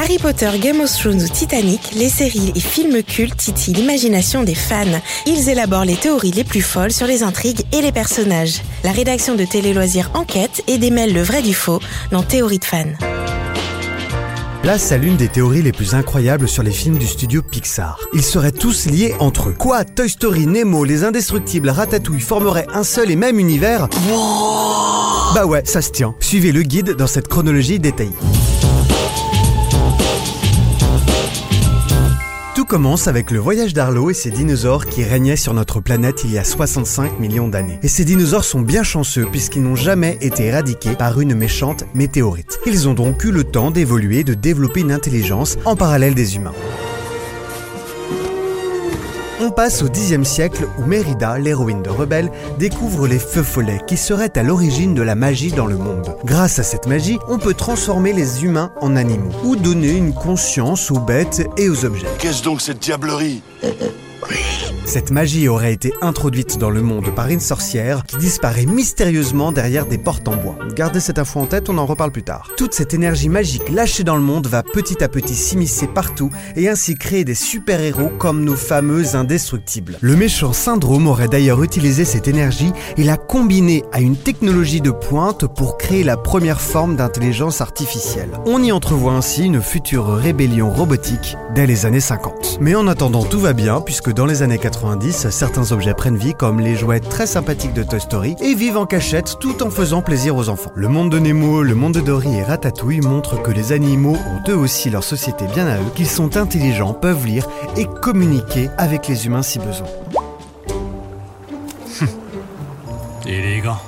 Harry Potter, Game of Thrones ou Titanic, les séries et films cultes titillent l'imagination des fans. Ils élaborent les théories les plus folles sur les intrigues et les personnages. La rédaction de Télé Loisirs enquête et démêle le vrai du faux dans Théorie de fans. Place à l'une des théories les plus incroyables sur les films du studio Pixar. Ils seraient tous liés entre eux. Quoi? Toy Story, Nemo, Les Indestructibles, Ratatouille formeraient un seul et même univers? Bah ouais, ça se tient. Suivez le guide dans cette chronologie détaillée. Commence avec le voyage d'Arlo et ses dinosaures qui régnaient sur notre planète il y a 65 millions d'années. Et ces dinosaures sont bien chanceux puisqu'ils n'ont jamais été éradiqués par une méchante météorite. Ils ont donc eu le temps d'évoluer et de développer une intelligence en parallèle des humains. On passe au Xe siècle où Mérida, l'héroïne de Rebelle, découvre les feux follets qui seraient à l'origine de la magie dans le monde. Grâce à cette magie, on peut transformer les humains en animaux ou donner une conscience aux bêtes et aux objets. Qu'est-ce donc cette diablerie? Cette magie aurait été introduite dans le monde par une sorcière qui disparaît mystérieusement derrière des portes en bois. Gardez cette info en tête, on en reparle plus tard. Toute cette énergie magique lâchée dans le monde va petit à petit s'immiscer partout et ainsi créer des super-héros comme nos fameux indestructibles. Le méchant Syndrome aurait d'ailleurs utilisé cette énergie et l'a combinée à une technologie de pointe pour créer la première forme d'intelligence artificielle. On y entrevoit ainsi une future rébellion robotique dès les années 50. Mais en attendant, tout va bien puisque dans les années 80, certains objets prennent vie comme les jouets très sympathiques de Toy Story et vivent en cachette tout en faisant plaisir aux enfants. Le monde de Nemo, le monde de Dory et Ratatouille montrent que les animaux ont eux aussi leur société bien à eux, qu'ils sont intelligents, peuvent lire et communiquer avec les humains si besoin. Élégant.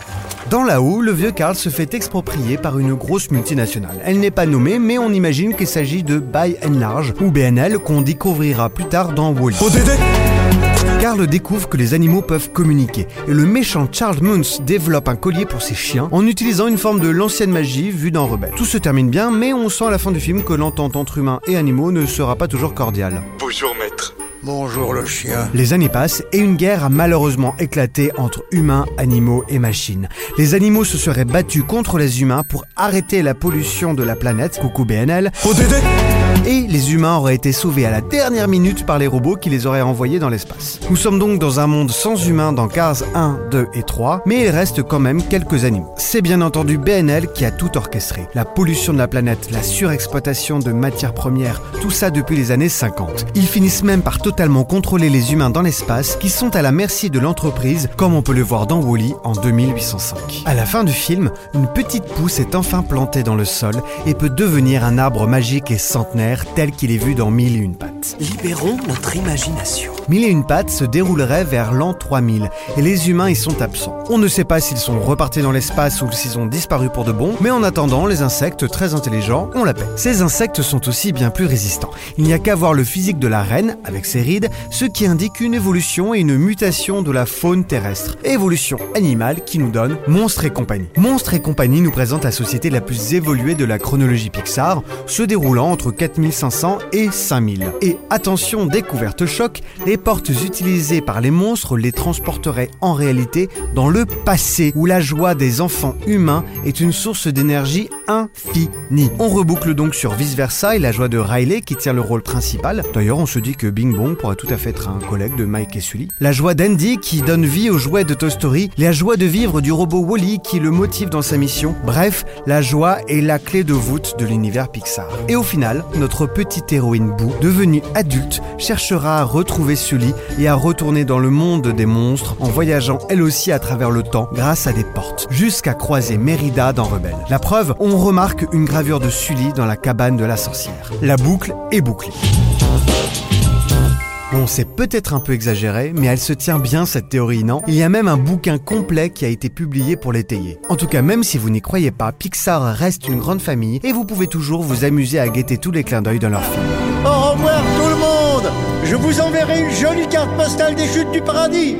Dans la haut, le vieux Karl se fait exproprier par une grosse multinationale. Elle n'est pas nommée, mais on imagine qu'il s'agit de By and Large, ou BNL, qu'on découvrira plus tard dans Wally. Karl découvre que les animaux peuvent communiquer, et le méchant Charles Moons développe un collier pour ses chiens en utilisant une forme de l'ancienne magie vue dans Rebelle. Tout se termine bien, mais on sent à la fin du film que l'entente entre humains et animaux ne sera pas toujours cordiale. Bonjour maître. Bonjour le chien. Les années passent et une guerre a malheureusement éclaté entre humains, animaux et machines. Les animaux se seraient battus contre les humains pour arrêter la pollution de la planète, coucou BNL, et les humains auraient été sauvés à la dernière minute par les robots qui les auraient envoyés dans l'espace. Nous sommes donc dans un monde sans humains dans Cars 1, 2 et 3, mais il reste quand même quelques animaux. C'est bien entendu BNL qui a tout orchestré. La pollution de la planète, la surexploitation de matières premières, tout ça depuis les années 50. Ils finissent même par totalement contrôler les humains dans l'espace qui sont à la merci de l'entreprise comme on peut le voir dans Wally en 2805. À la fin du film, une petite pousse est enfin plantée dans le sol et peut devenir un arbre magique et centenaire tel qu'il est vu dans Mille et une pattes. Libérons notre imagination. Mille et une pattes se déroulerait vers l'an 3000 et les humains y sont absents. On ne sait pas s'ils sont repartis dans l'espace ou s'ils ont disparu pour de bon, mais en attendant, les insectes très intelligents ont la paix. Ces insectes sont aussi bien plus résistants. Il n'y a qu'à voir le physique de la reine avec ses rides, ce qui indique une évolution et une mutation de la faune terrestre. Évolution animale qui nous donne Monstres et compagnie. Monstres et compagnie nous présente la société la plus évoluée de la chronologie Pixar, se déroulant entre 4500 et 5000. Et attention, découverte choc, les portes utilisées par les monstres les transporteraient en réalité dans le passé, où la joie des enfants humains est une source d'énergie infinie. On reboucle donc sur Vice Versa et la joie de Riley qui tient le rôle principal. D'ailleurs, on se dit que Bing Bong pourrait tout à fait être un collègue de Mike et Sully. La joie d'Andy qui donne vie aux jouets de Toy Story, la joie de vivre du robot Wally qui le motive dans sa mission. Bref, la joie est la clé de voûte de l'univers Pixar. Et au final, notre petite héroïne Boo, devenue adulte, cherchera à retrouver Sully et à retourner dans le monde des monstres en voyageant elle aussi à travers le temps grâce à des portes, jusqu'à croiser Mérida dans Rebelle. La preuve, on remarque une gravure de Sully dans la cabane de la sorcière. La boucle est bouclée. Bon, c'est peut-être un peu exagéré, mais elle se tient bien cette théorie, non? Il y a même un bouquin complet qui a été publié pour l'étayer. En tout cas, même si vous n'y croyez pas, Pixar reste une grande famille et vous pouvez toujours vous amuser à guetter tous les clins d'œil dans leurs films. Au revoir tout le monde Je vous enverrai une jolie carte postale des chutes du paradis